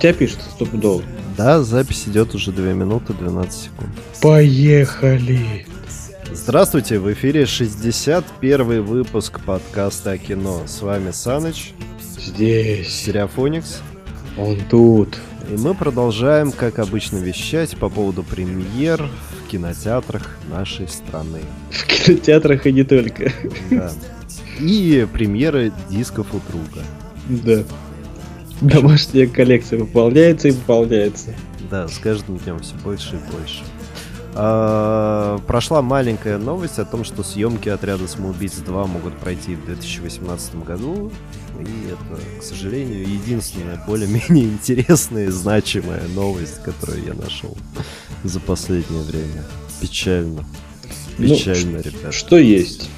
Тебя пишет стопудово. Да, запись идет уже 2 минуты 12 секунд. Поехали! Здравствуйте, в эфире 61 выпуск подкаста о кино. С вами Саныч, Здесь. Стереофоникс. Он тут. И мы продолжаем, как обычно, вещать по поводу премьер в кинотеатрах нашей страны. В кинотеатрах и не только. Да. И премьеры дисков у друга. Да. Домашняя коллекция пополняется и пополняется. Да, с каждым днем все больше и больше. А, прошла маленькая новость о том, что съемки отряда самоубийц 2 могут пройти в 2018 году. И это, к сожалению, единственная более-менее интересная и значимая новость, которую я нашел за последнее время. Печально. Ну, Печально, ребят. Что есть?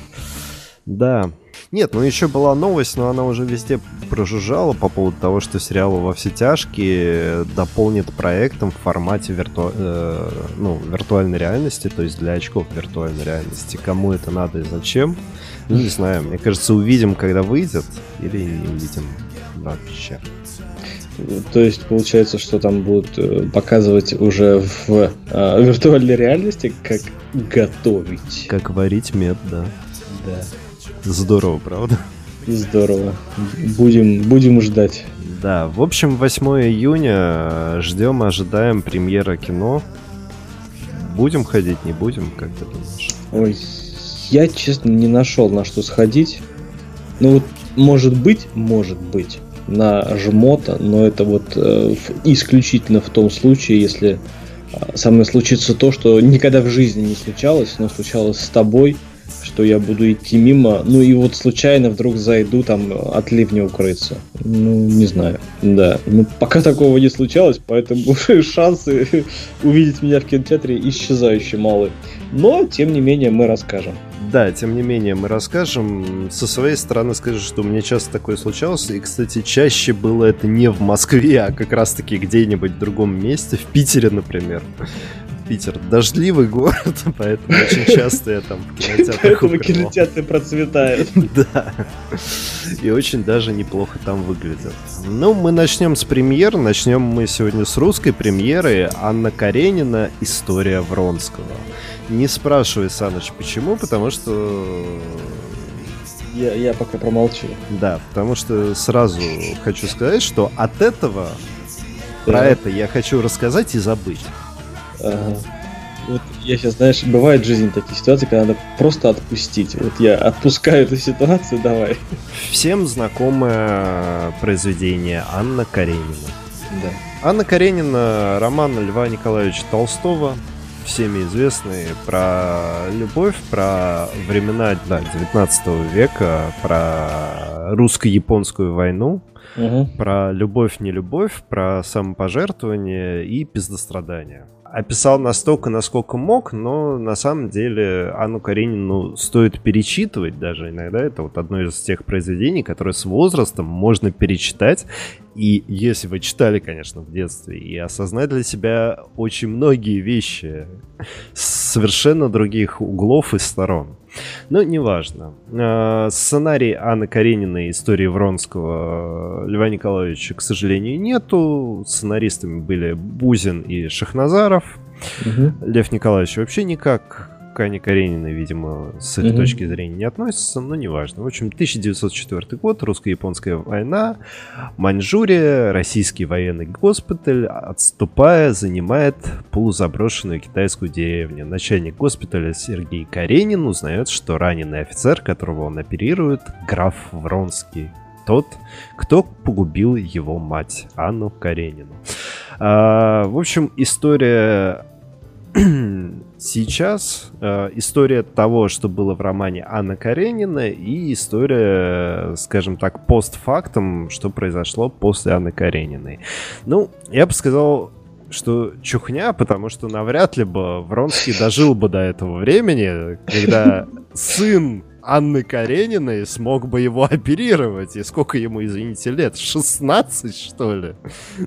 Да. Нет, ну еще была новость, но она уже везде прожужжала по поводу того, что сериал «Во все тяжкие» дополнит проектом в формате вирту... э, ну, виртуальной реальности, то есть для очков виртуальной реальности. Кому это надо и зачем? Ну, не знаю. Мне кажется, увидим, когда выйдет, или не увидим вообще. То есть получается, что там будут э, показывать уже в э, виртуальной реальности, как готовить. Как варить мед, да. Да. Здорово, правда? Здорово. Будем, будем ждать. Да, в общем, 8 июня ждем, ожидаем премьера кино. Будем ходить, не будем, как ты думаешь? Ой, я, честно, не нашел на что сходить. Ну вот, может быть, может быть, на жмота, но это вот э, в- исключительно в том случае, если э, со мной случится то, что никогда в жизни не случалось, но случалось с тобой, что я буду идти мимо, ну и вот случайно вдруг зайду там от ливня укрыться. Ну, не знаю. Да. Ну, пока такого не случалось, поэтому шансы увидеть меня в кинотеатре исчезающе малы. Но, тем не менее, мы расскажем. Да, тем не менее, мы расскажем. Со своей стороны скажу, что у меня часто такое случалось. И, кстати, чаще было это не в Москве, а как раз-таки где-нибудь в другом месте. В Питере, например. Питер дождливый город, поэтому очень часто я там в кинотеатрах Поэтому кинотеатры процветают. Да. И очень даже неплохо там выглядят. Ну, мы начнем с премьер. Начнем мы сегодня с русской премьеры Анна Каренина «История Вронского». Не спрашивай, Саныч, почему, потому что... Я, я пока промолчу. Да, потому что сразу хочу сказать, что от этого про это я хочу рассказать и забыть. Ага. Вот я сейчас, знаешь, бывает в жизни такие ситуации, когда надо просто отпустить. Вот я отпускаю эту ситуацию, давай. Всем знакомое произведение Анна Каренина. Да. Анна Каренина, роман Льва Николаевича Толстого, всеми известный про любовь, про времена да, 19 века, про русско-японскую войну, Угу. про любовь-не-любовь, про самопожертвование и пиздострадание. Описал настолько, насколько мог, но на самом деле Анну Каренину стоит перечитывать даже иногда. Это вот одно из тех произведений, которые с возрастом можно перечитать. И если вы читали, конечно, в детстве, и осознать для себя очень многие вещи с совершенно других углов и сторон. Но неважно. А, Сценарий Анны Карениной истории Вронского э, Льва Николаевича, к сожалению, нету. Сценаристами были Бузин и Шахназаров. Угу. Лев Николаевич вообще никак к Анне Карениной, видимо, с этой Мгм. точки зрения не относится, но неважно. В общем, 1904 год, русско-японская война, Маньчжурия, российский военный госпиталь, отступая, занимает полузаброшенную китайскую деревню. Начальник госпиталя Сергей Каренин узнает, что раненый офицер, которого он оперирует, граф Вронский. Тот, кто погубил его мать, Анну Каренину. А, в общем, история сейчас э, история того, что было в романе Анна Каренина, и история, скажем так, постфактум, что произошло после Анны Карениной. Ну, я бы сказал, что чухня, потому что навряд ли бы Вронский дожил бы до этого времени, когда сын Анны Карениной смог бы его оперировать. И сколько ему, извините, лет? 16, что ли?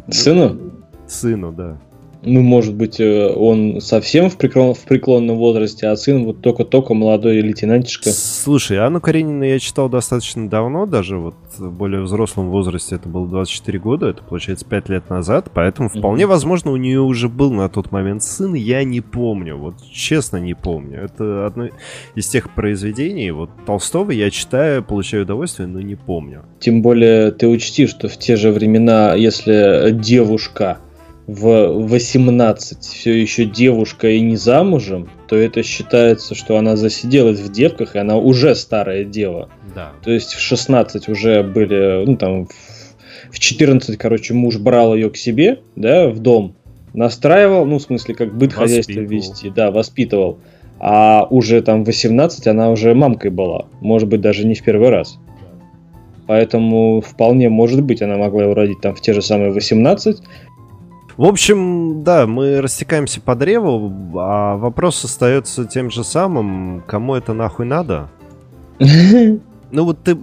Сыну? Сыну, да. Ну, может быть, э, он совсем в, преклон, в преклонном возрасте, а сын вот только-только молодой лейтенантишка. Слушай, Анну Каренину я читал достаточно давно, даже вот в более взрослом возрасте, это было 24 года, это получается 5 лет назад, поэтому вполне mm-hmm. возможно у нее уже был на тот момент сын, я не помню, вот честно не помню. Это одно из тех произведений, вот Толстого я читаю, получаю удовольствие, но не помню. Тем более ты учти, что в те же времена, если девушка в 18 все еще девушка и не замужем, то это считается, что она засиделась в девках, и она уже старая дева. Да. То есть в 16 уже были, ну там, в 14, короче, муж брал ее к себе, да, в дом, настраивал, ну, в смысле, как быт хозяйства вести, да, воспитывал. А уже там 18 она уже мамкой была. Может быть, даже не в первый раз. Поэтому вполне может быть, она могла его родить там в те же самые 18, в общем, да, мы растекаемся по древу, а вопрос остается тем же самым, кому это нахуй надо? Ну вот ты,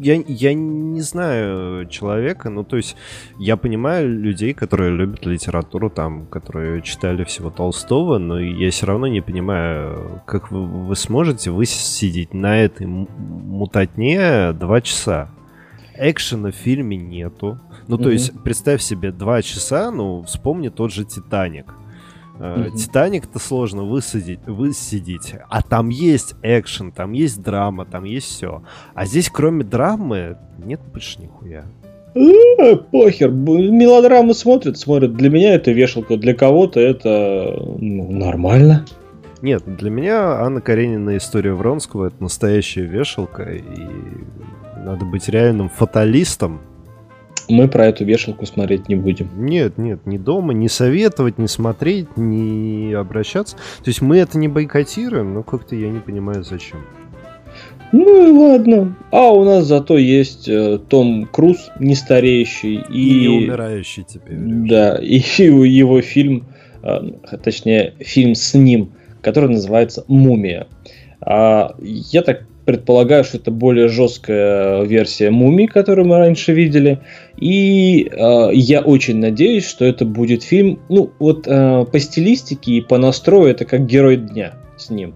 я, я не знаю человека, ну то есть я понимаю людей, которые любят литературу, там, которые читали всего Толстого, но я все равно не понимаю, как вы, вы сможете высидеть на этой мутатне два часа. Экшена в фильме нету. Ну, то есть, представь себе, два часа, ну, вспомни тот же «Титаник». Uh-huh. Титаник-то сложно высадить, высидеть. А там есть экшен, там есть драма, там есть все. А здесь, кроме драмы, нет больше нихуя. Э, похер, мелодрамы смотрят, смотрят. Для меня это вешалка, для кого-то это ну, нормально. Нет, для меня Анна Каренина история Вронского это настоящая вешалка, и надо быть реальным фаталистом, мы про эту вешалку смотреть не будем. Нет, нет, ни дома, не советовать, не смотреть, не обращаться. То есть мы это не бойкотируем, но как-то я не понимаю, зачем. Ну и ладно. А у нас зато есть э, Том Круз, не стареющий. И, и не умирающий теперь. Да, и его фильм, э, точнее, фильм с ним, который называется «Мумия». А, я так предполагаю, что это более жесткая версия мумии, которую мы раньше видели. И э, я очень надеюсь, что это будет фильм, ну, вот э, по стилистике и по настрою это как герой дня с ним.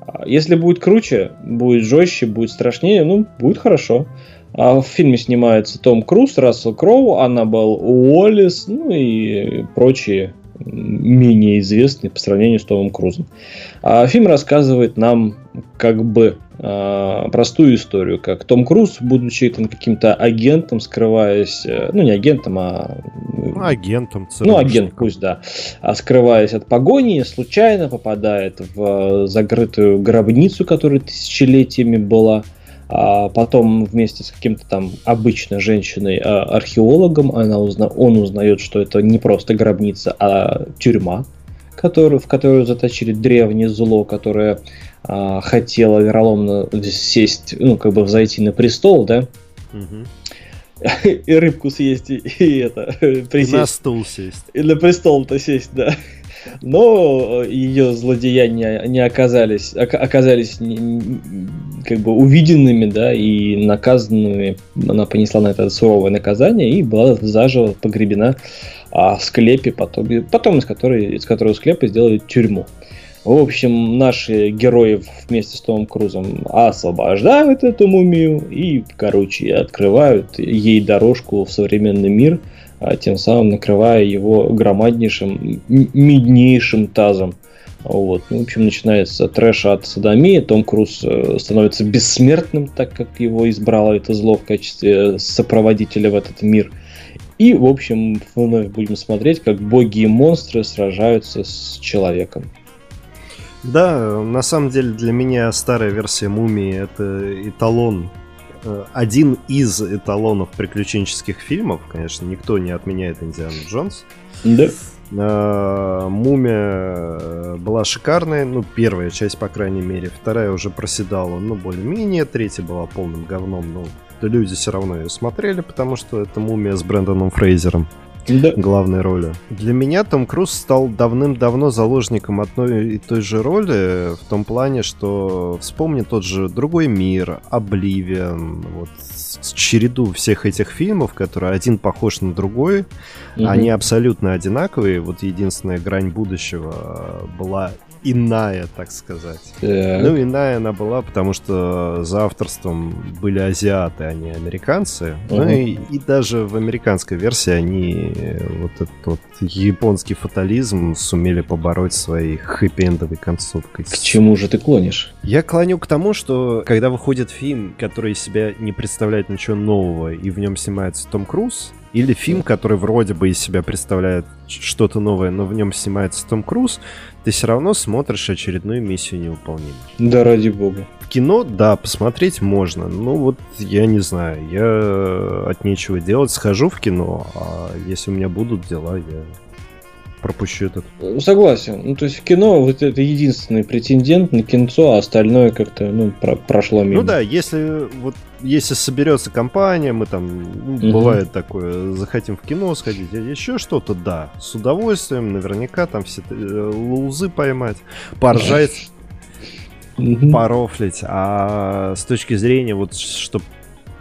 А если будет круче, будет жестче, будет страшнее, ну, будет хорошо. А в фильме снимается Том Круз, Рассел Кроу, Аннабелл Уоллес, ну и прочие менее известный по сравнению с Томом Крузом. А фильм рассказывает нам как бы э, простую историю, как Том Круз, будучи там каким-то агентом, скрываясь, э, ну не агентом, а ну, агентом, ну агент пусть да, а скрываясь от погони, случайно попадает в закрытую гробницу, которая тысячелетиями была а потом вместе с каким-то там обычной женщиной а, археологом она узна... он узнает, что это не просто гробница, а тюрьма, которую, в которую заточили древнее зло, которое а, хотело вероломно сесть, ну, как бы зайти на престол, да? И рыбку съесть, и, это, присесть. И на стул сесть. И на престол-то сесть, да но ее злодеяния не оказались, оказались как бы увиденными, да, и наказанными. Она понесла на это суровое наказание и была заживо погребена а, в склепе, потом, потом из, которой, из которого склепа сделали тюрьму. В общем, наши герои вместе с Томом Крузом освобождают эту мумию и, короче, открывают ей дорожку в современный мир – а тем самым накрывая его громаднейшим, меднейшим тазом. Вот. Ну, в общем, начинается трэш от садомии. Том Круз э, становится бессмертным, так как его избрало это зло в качестве сопроводителя в этот мир. И, в общем, вновь будем смотреть, как боги и монстры сражаются с человеком. Да, на самом деле для меня старая версия мумии это эталон Э, один из эталонов приключенческих фильмов, конечно, никто не отменяет Индиану Джонс. Да. Э, Мумия была шикарная, ну, первая часть, по крайней мере. Вторая уже проседала, ну, более-менее. Третья была полным говном, но люди все равно ее смотрели, потому что это Мумия с Брэндоном Фрейзером. Да. главной роли. Для меня Том Круз стал давным-давно заложником одной и той же роли, в том плане, что вспомни тот же «Другой мир», «Обливион», вот череду всех этих фильмов, которые один похож на другой, угу. они абсолютно одинаковые. Вот единственная грань будущего была иная, так сказать. Так. Ну, иная она была, потому что за авторством были азиаты, а не американцы. Угу. Ну и, и даже в американской версии они вот этот вот японский фатализм сумели побороть своей хэппи-эндовой концовкой. К чему же ты клонишь? Я клоню к тому, что когда выходит фильм, который из себя не представляет ничего нового, и в нем снимается Том Круз, или фильм, который вроде бы из себя представляет что-то новое, но в нем снимается Том Круз, ты все равно смотришь очередную миссию невыполнимую. Да ради бога. В кино, да, посмотреть можно. Ну вот, я не знаю, я от нечего делать схожу в кино, а если у меня будут дела, я пропущу этот. Согласен. Ну, то есть в кино вот это единственный претендент на кинцо, а остальное как-то, ну, про прошло мимо. Ну да, если вот если соберется компания, мы там, ну, угу. бывает такое, захотим в кино сходить, а еще что-то, да, с удовольствием, наверняка там все э, лузы поймать, поржать, порофлить, а с точки зрения вот, чтобы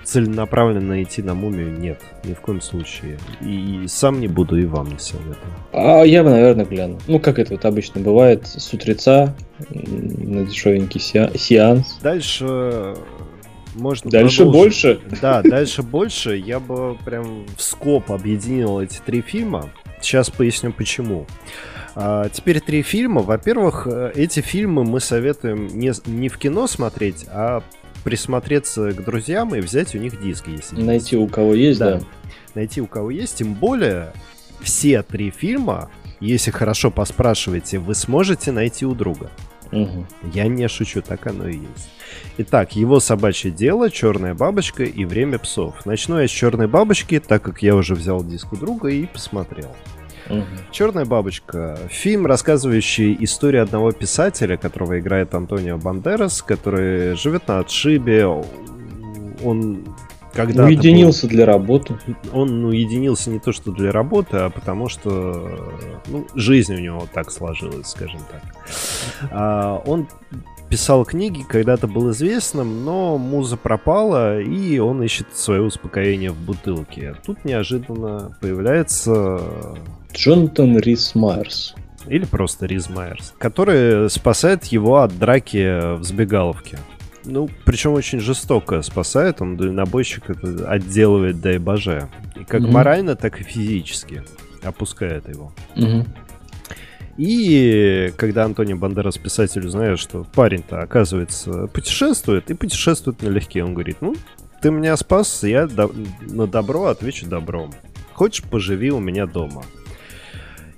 целенаправленно идти на мумию нет, ни в коем случае. И сам не буду, и вам не советую. А я бы, наверное, гляну. Ну, как это вот обычно бывает, с утреца на дешевенький сеанс. Дальше можно Дальше продолжить. больше? Да, дальше больше. Я бы прям в скоп объединил эти три фильма. Сейчас поясню почему. А, теперь три фильма. Во-первых, э, эти фильмы мы советуем не, не в кино смотреть, а присмотреться к друзьям и взять у них диски, если Найти у кого есть, да. да. Найти у кого есть, тем более все три фильма, если хорошо поспрашиваете, вы сможете найти у друга. Угу. Я не шучу, так оно и есть. Итак, его собачье дело, черная бабочка и время псов. Начну я с черной бабочки, так как я уже взял диск у друга и посмотрел. Угу. Черная бабочка. Фильм, рассказывающий историю одного писателя, которого играет Антонио Бандерас, который живет на отшибе. Он когда уединился был... для работы. Он уединился не то что для работы, а потому что ну, жизнь у него так сложилась, скажем так. А, он писал книги, когда-то был известным, но муза пропала, и он ищет свое успокоение в бутылке. Тут неожиданно появляется... Джонатан Рис Майерс. Или просто Риз Майерс, который спасает его от драки в сбегаловке. Ну, причем очень жестоко спасает, он дальнобойщик это отделывает дай боже. И как угу. морально, так и физически опускает его. Угу. И когда Антонио Бандерас писателю знает, что парень-то, оказывается, путешествует, и путешествует налегке, он говорит, ну, ты меня спас, я до- на добро отвечу добром. Хочешь, поживи у меня дома.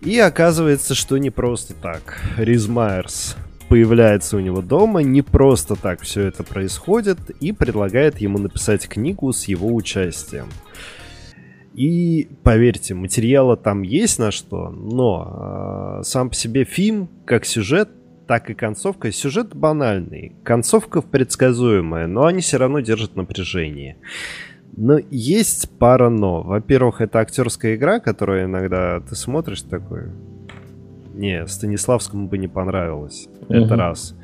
И оказывается, что не просто так. Риз Майерс появляется у него дома, не просто так все это происходит, и предлагает ему написать книгу с его участием. И поверьте, материала там есть на что, но э, сам по себе фильм, как сюжет, так и концовка. Сюжет банальный, концовка предсказуемая, но они все равно держат напряжение. Но есть пара но. Во-первых, это актерская игра, которую иногда ты смотришь такой. Не, Станиславскому бы не понравилось. Угу. Это раз.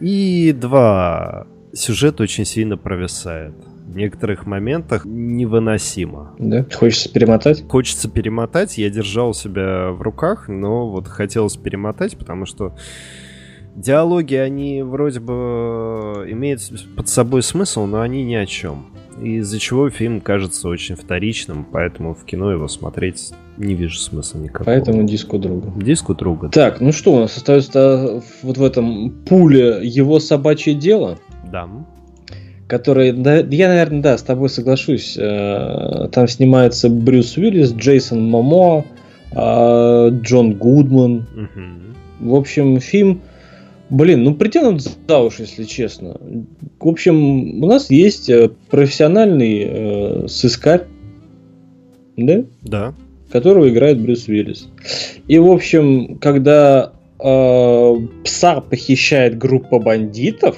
И два. Сюжет очень сильно провисает в некоторых моментах невыносимо. Да? Хочется перемотать? Хочется перемотать. Я держал себя в руках, но вот хотелось перемотать, потому что диалоги, они вроде бы имеют под собой смысл, но они ни о чем. Из-за чего фильм кажется очень вторичным, поэтому в кино его смотреть не вижу смысла никакого. Поэтому диску друга. Диску друга. Так, ну что, у нас остается вот в этом пуле его собачье дело. Да который, да, я, наверное, да, с тобой соглашусь. Э, там снимается Брюс Уиллис, Джейсон Момоа, э, Джон Гудман. Угу. В общем, фильм, блин, ну притянут за уши, если честно. В общем, у нас есть э, профессиональный э, сыскарь, да? Да. Которого играет Брюс Уиллис. И, в общем, когда э, пса похищает группа бандитов,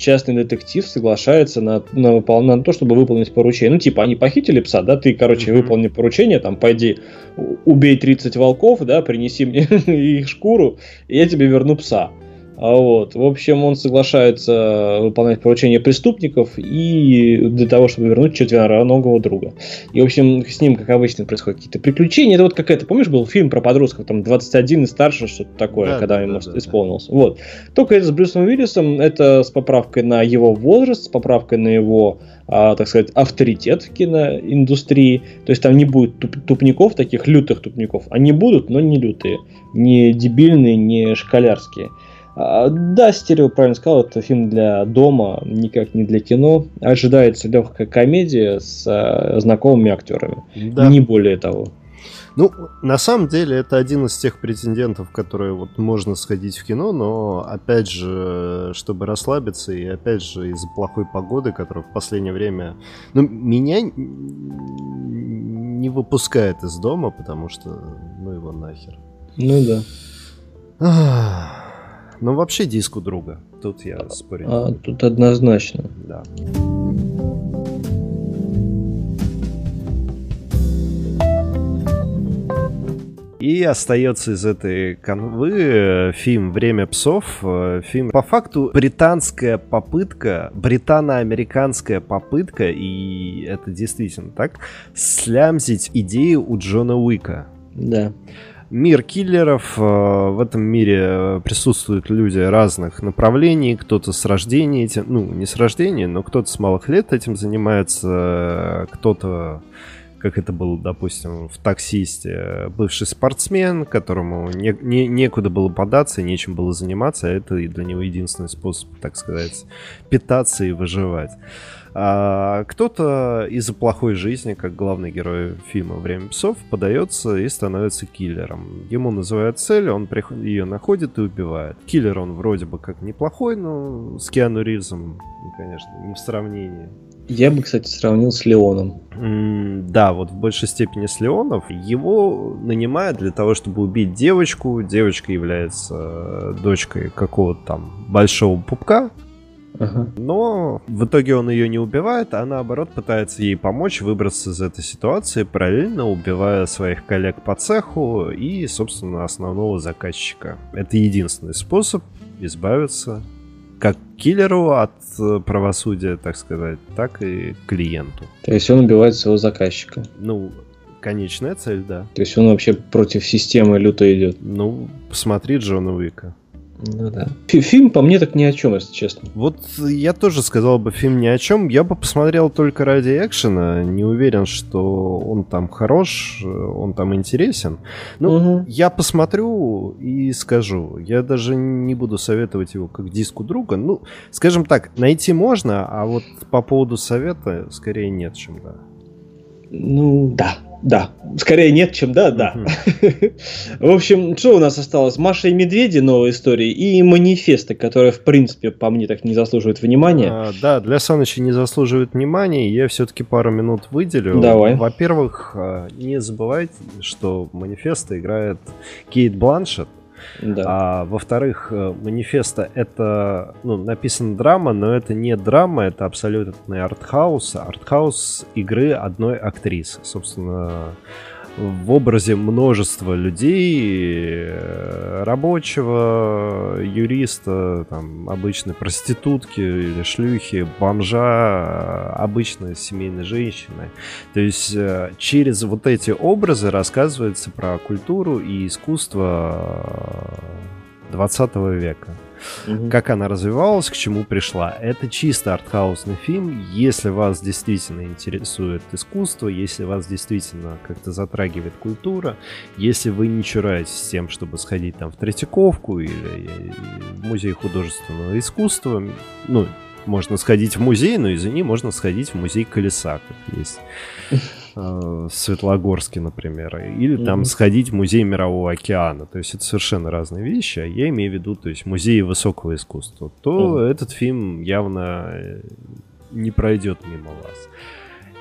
частный детектив соглашается на, на, на то, чтобы выполнить поручение. Ну, типа, они похитили пса, да, ты, короче, mm-hmm. выполни поручение, там, пойди, убей 30 волков, да, принеси мне их шкуру, и я тебе верну пса. А вот. В общем, он соглашается выполнять поручения преступников и для того, чтобы вернуть четвероногого друга. И, в общем, с ним, как обычно, происходят какие-то приключения. Это вот какая-то, помнишь, был фильм про подростков, там, 21 и старше, что-то такое, да, когда да, ему да, исполнился. Да. Вот. Только это с Брюсом Уиллисом, это с поправкой на его возраст, с поправкой на его а, так сказать, авторитет в киноиндустрии. То есть там не будет туп- тупников, таких лютых тупников. Они будут, но не лютые. Не дебильные, не школярские. А, да, Стерео правильно сказал, это фильм для дома, никак не для кино. Ожидается легкая комедия с а, знакомыми актерами. Да. Не более того. Ну, на самом деле, это один из тех претендентов, которые вот можно сходить в кино, но опять же, чтобы расслабиться, и опять же, из-за плохой погоды, которая в последнее время, ну, меня не выпускает из дома, потому что, ну его нахер. Ну да. Ну, вообще диску друга. Тут я спорю. А, тут однозначно. Да. И остается из этой канвы э, фильм «Время псов». Э, фильм, по факту, британская попытка, британо-американская попытка, и это действительно так, слямзить идею у Джона Уика. Да мир киллеров. Э, в этом мире присутствуют люди разных направлений. Кто-то с рождения этим, ну, не с рождения, но кто-то с малых лет этим занимается. Кто-то, как это было, допустим, в «Таксисте», бывший спортсмен, которому не, не, некуда было податься, нечем было заниматься. А это для него единственный способ, так сказать, питаться и выживать. А кто-то из-за плохой жизни, как главный герой фильма «Время псов», подается и становится киллером. Ему называют цель, он ее находит и убивает. Киллер он вроде бы как неплохой, но с Киану Ривзом, конечно, не в сравнении. Я бы, кстати, сравнил с Леоном. Mm, да, вот в большей степени с Леонов. Его нанимают для того, чтобы убить девочку. Девочка является э, дочкой какого-то там большого пупка, но в итоге он ее не убивает, а наоборот пытается ей помочь выбраться из этой ситуации, параллельно убивая своих коллег по цеху и, собственно, основного заказчика. Это единственный способ избавиться как киллеру от э, правосудия, так сказать, так и клиенту. То есть он убивает своего заказчика. Ну, конечная цель, да. То есть он вообще против системы люто идет. Ну, посмотри Джона Уика. Ну да. Фильм по мне так ни о чем, если честно. Вот я тоже сказал бы фильм ни о чем. Я бы посмотрел только ради экшена. Не уверен, что он там хорош, он там интересен. Ну, угу. я посмотрю и скажу. Я даже не буду советовать его как диску друга. Ну, скажем так, найти можно, а вот по поводу совета скорее нет, чем да. Ну, да. Да, скорее нет, чем да, да. В общем, что у нас осталось? Маша и Медведи, новая история, и манифесты, которые, в принципе, по мне так не заслуживают внимания. А, да, для Саныча не заслуживают внимания, я все-таки пару минут выделю. Давай. Во-первых, а, не забывайте, что манифесты играет Кейт Бланшет, да. А, во-вторых, э, манифеста это ну, написана драма, но это не драма, это абсолютный артхаус. Артхаус игры одной актрисы. Собственно, в образе множества людей, э, рабочего, юриста, там, обычной проститутки или шлюхи, бомжа, обычной семейной женщины. То есть э, через вот эти образы рассказывается про культуру и искусство 20 века угу. как она развивалась, к чему пришла. Это чисто артхаусный фильм. Если вас действительно интересует искусство, если вас действительно как-то затрагивает культура, если вы не чураетесь тем, чтобы сходить там в Третьяковку или в музей художественного искусства, ну, можно сходить в музей, но извини, можно сходить в музей колеса, как есть Светлогорске, например, или mm-hmm. там сходить в музей Мирового океана. То есть это совершенно разные вещи. А я имею в виду, то есть музеи высокого искусства. То mm-hmm. этот фильм явно э, не пройдет мимо вас.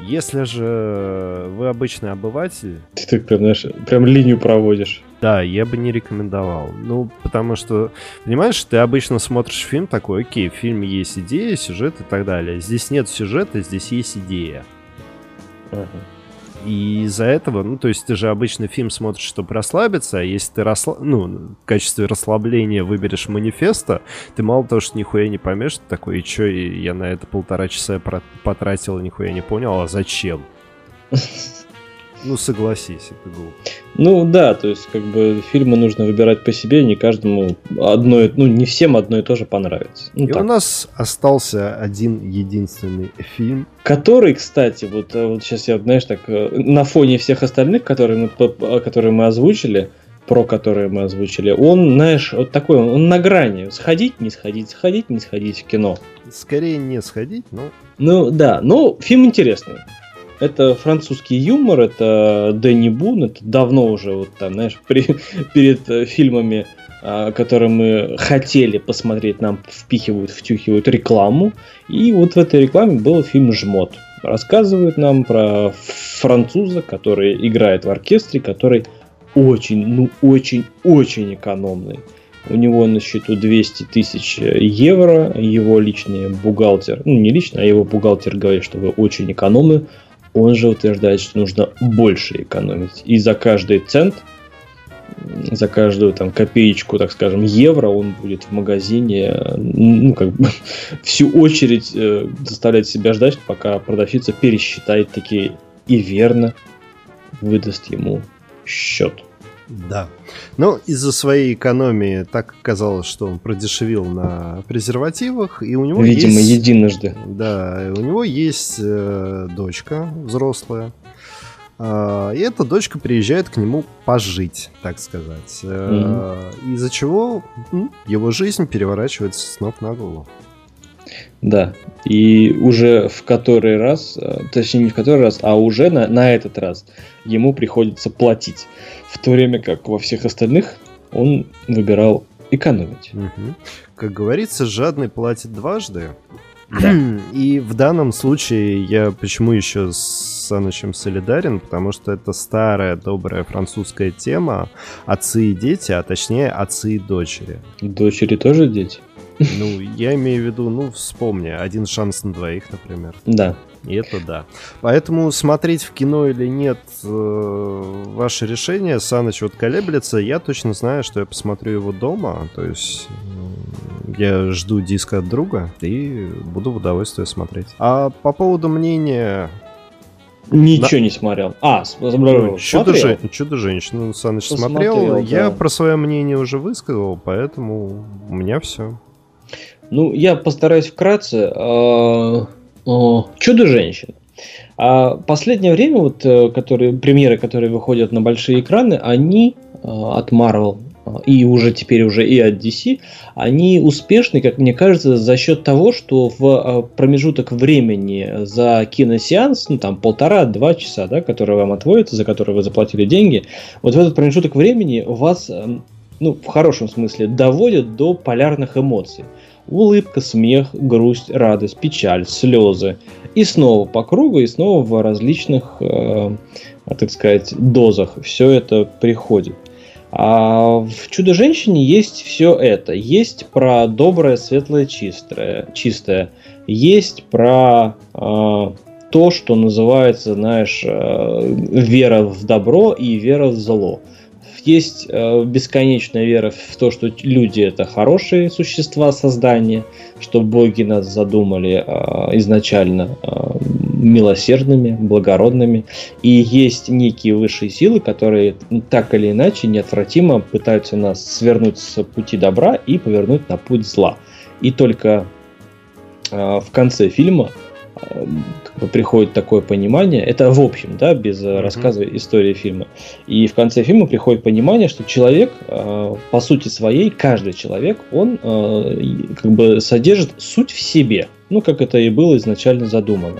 Если же вы обычный обыватель... Ты так прям, знаешь, прям линию проводишь. Да, я бы не рекомендовал. Ну, потому что, понимаешь, ты обычно смотришь фильм такой, окей, в фильме есть идея, сюжет и так далее. Здесь нет сюжета, здесь есть идея. Ага. И из-за этого, ну, то есть ты же обычный фильм смотришь, чтобы расслабиться, а если ты расла... ну, в качестве расслабления выберешь манифеста, ты мало того, что нихуя не поймешь, ты такой, и чё, я на это полтора часа потратил, нихуя не понял, а зачем? Ну, согласись, это глупо. Ну да, то есть как бы фильмы нужно выбирать по себе, не каждому одно, ну не всем одно и то же понравится. Ну, и так. у нас остался один единственный фильм. Который, кстати, вот, э, вот сейчас я, знаешь, так э, на фоне всех остальных, которые мы, которые мы озвучили, про которые мы озвучили, он, знаешь, вот такой, он на грани. Сходить, не сходить, сходить, не сходить в кино. Скорее не сходить, но... Ну да, но фильм интересный. Это французский юмор, это Дэнни Бун, это давно уже, вот там, знаешь, при, перед э, фильмами, а, которые мы хотели посмотреть, нам впихивают, втюхивают рекламу. И вот в этой рекламе был фильм «Жмот». Рассказывают нам про француза, который играет в оркестре, который очень, ну очень, очень экономный. У него на счету 200 тысяч евро, его личный бухгалтер, ну не лично, а его бухгалтер говорит, что вы очень экономны, он же утверждает, что нужно больше экономить. И за каждый цент, за каждую там копеечку, так скажем, евро он будет в магазине, ну, как бы всю очередь э, заставлять себя ждать, пока продавщица пересчитает такие и верно выдаст ему счет. Да. Но из-за своей экономии так оказалось, что он продешевил на презервативах, и у него Видимо, есть... единожды. Да, у него есть э, дочка взрослая. Э, и эта дочка приезжает к нему пожить, так сказать. Э, mm-hmm. Из-за чего ну, его жизнь переворачивается с ног на голову. Да, и уже в который раз, э, точнее не в который раз, а уже на, на этот раз ему приходится платить. В то время как во всех остальных он выбирал экономить. Угу. Как говорится, жадный платит дважды. Да. И в данном случае я почему еще с Санычем солидарен, потому что это старая добрая французская тема отцы и дети, а точнее отцы и дочери. Дочери тоже дети? Ну, я имею в виду, ну, вспомни, один шанс на двоих, например. Да. И это да. Поэтому смотреть в кино или нет, э, ваше решение. Саныч вот колеблется. Я точно знаю, что я посмотрю его дома. То есть я жду диска от друга и буду в удовольствие смотреть. А по поводу мнения Ничего да. не смотрел. А, ну, чудо, же, чудо женщину Саныч смотрел. Да. Я про свое мнение уже высказал, поэтому у меня все. Ну, я постараюсь вкратце. А, Чудо-женщина. А последнее время, вот, э, которые, премьеры, которые выходят на большие экраны, они а, от Marvel и уже теперь уже и от DC, они успешны, как мне кажется, за счет того, что в а, промежуток времени за киносеанс, ну там полтора-два часа, да, который вам отводится, за который вы заплатили деньги, вот в этот промежуток времени вас, ну, в хорошем смысле, доводят до полярных эмоций. Улыбка, смех, грусть, радость, печаль, слезы. И снова по кругу, и снова в различных, э, так сказать, дозах все это приходит. А в «Чудо-женщине» есть все это. Есть про доброе, светлое, чистое. чистое. Есть про э, то, что называется, знаешь, э, вера в добро и вера в зло есть э, бесконечная вера в то, что люди это хорошие существа создания, что боги нас задумали э, изначально э, милосердными, благородными. И есть некие высшие силы, которые так или иначе неотвратимо пытаются нас свернуть с пути добра и повернуть на путь зла. И только в конце фильма приходит такое понимание, это в общем, да, без mm-hmm. рассказа истории фильма. И в конце фильма приходит понимание, что человек, э, по сути своей, каждый человек, он э, как бы содержит суть в себе, ну, как это и было изначально задумано.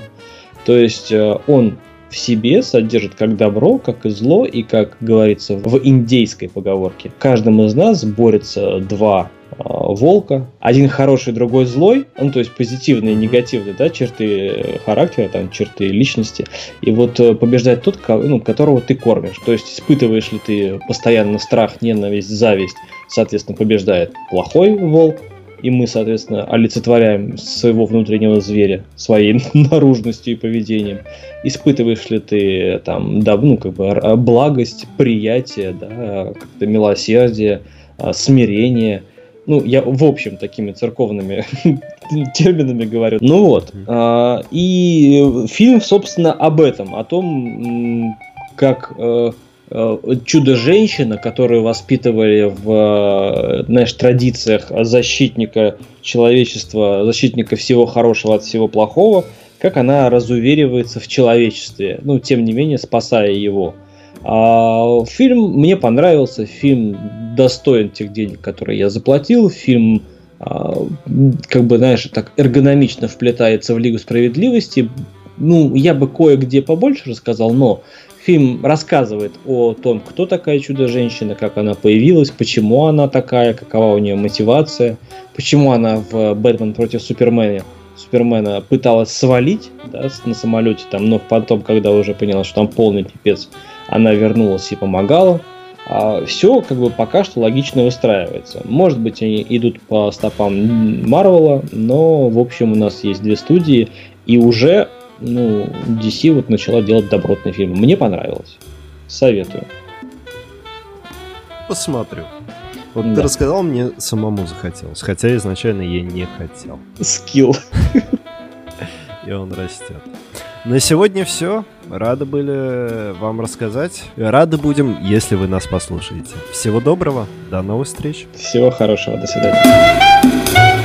То есть э, он в себе содержит как добро, как и зло, и, как говорится в индейской поговорке, в каждом из нас борются два волка. Один хороший, другой злой. Ну, то есть позитивные и негативные, да, черты характера, там, черты личности. И вот побеждает тот, ну, которого ты кормишь. То есть испытываешь ли ты постоянно страх, ненависть, зависть, соответственно, побеждает плохой волк, и мы, соответственно, олицетворяем своего внутреннего зверя своей наружностью и поведением. Испытываешь ли ты там, да, ну, как бы благость, приятие, да, как-то милосердие, смирение. Ну, я, в общем, такими церковными терминами говорю. Ну вот. А, и фильм, собственно, об этом, о том, как э, Э, чудо-женщина, которую воспитывали в, э, знаешь, традициях защитника человечества, защитника всего хорошего от всего плохого, как она разуверивается в человечестве, ну, тем не менее, спасая его. А, фильм мне понравился, фильм достоин тех денег, которые я заплатил, фильм а, как бы, знаешь, так эргономично вплетается в Лигу Справедливости. Ну, я бы кое-где побольше рассказал, но Фильм рассказывает о том, кто такая чудо-женщина, как она появилась, почему она такая, какова у нее мотивация, почему она в «Бэтмен против Супермена» Супермена пыталась свалить да, на самолете, там, но потом, когда уже поняла, что там полный пипец, она вернулась и помогала. А все как бы пока что логично выстраивается. Может быть, они идут по стопам Марвела, но в общем у нас есть две студии, и уже ну, DC вот начала делать добротный фильм. Мне понравилось. Советую. Посмотрю. Вот да. ты рассказал, мне самому захотелось. Хотя изначально я не хотел. Скилл. И он растет. На сегодня все. Рады были вам рассказать. Рады будем, если вы нас послушаете. Всего доброго. До новых встреч. Всего хорошего. До свидания.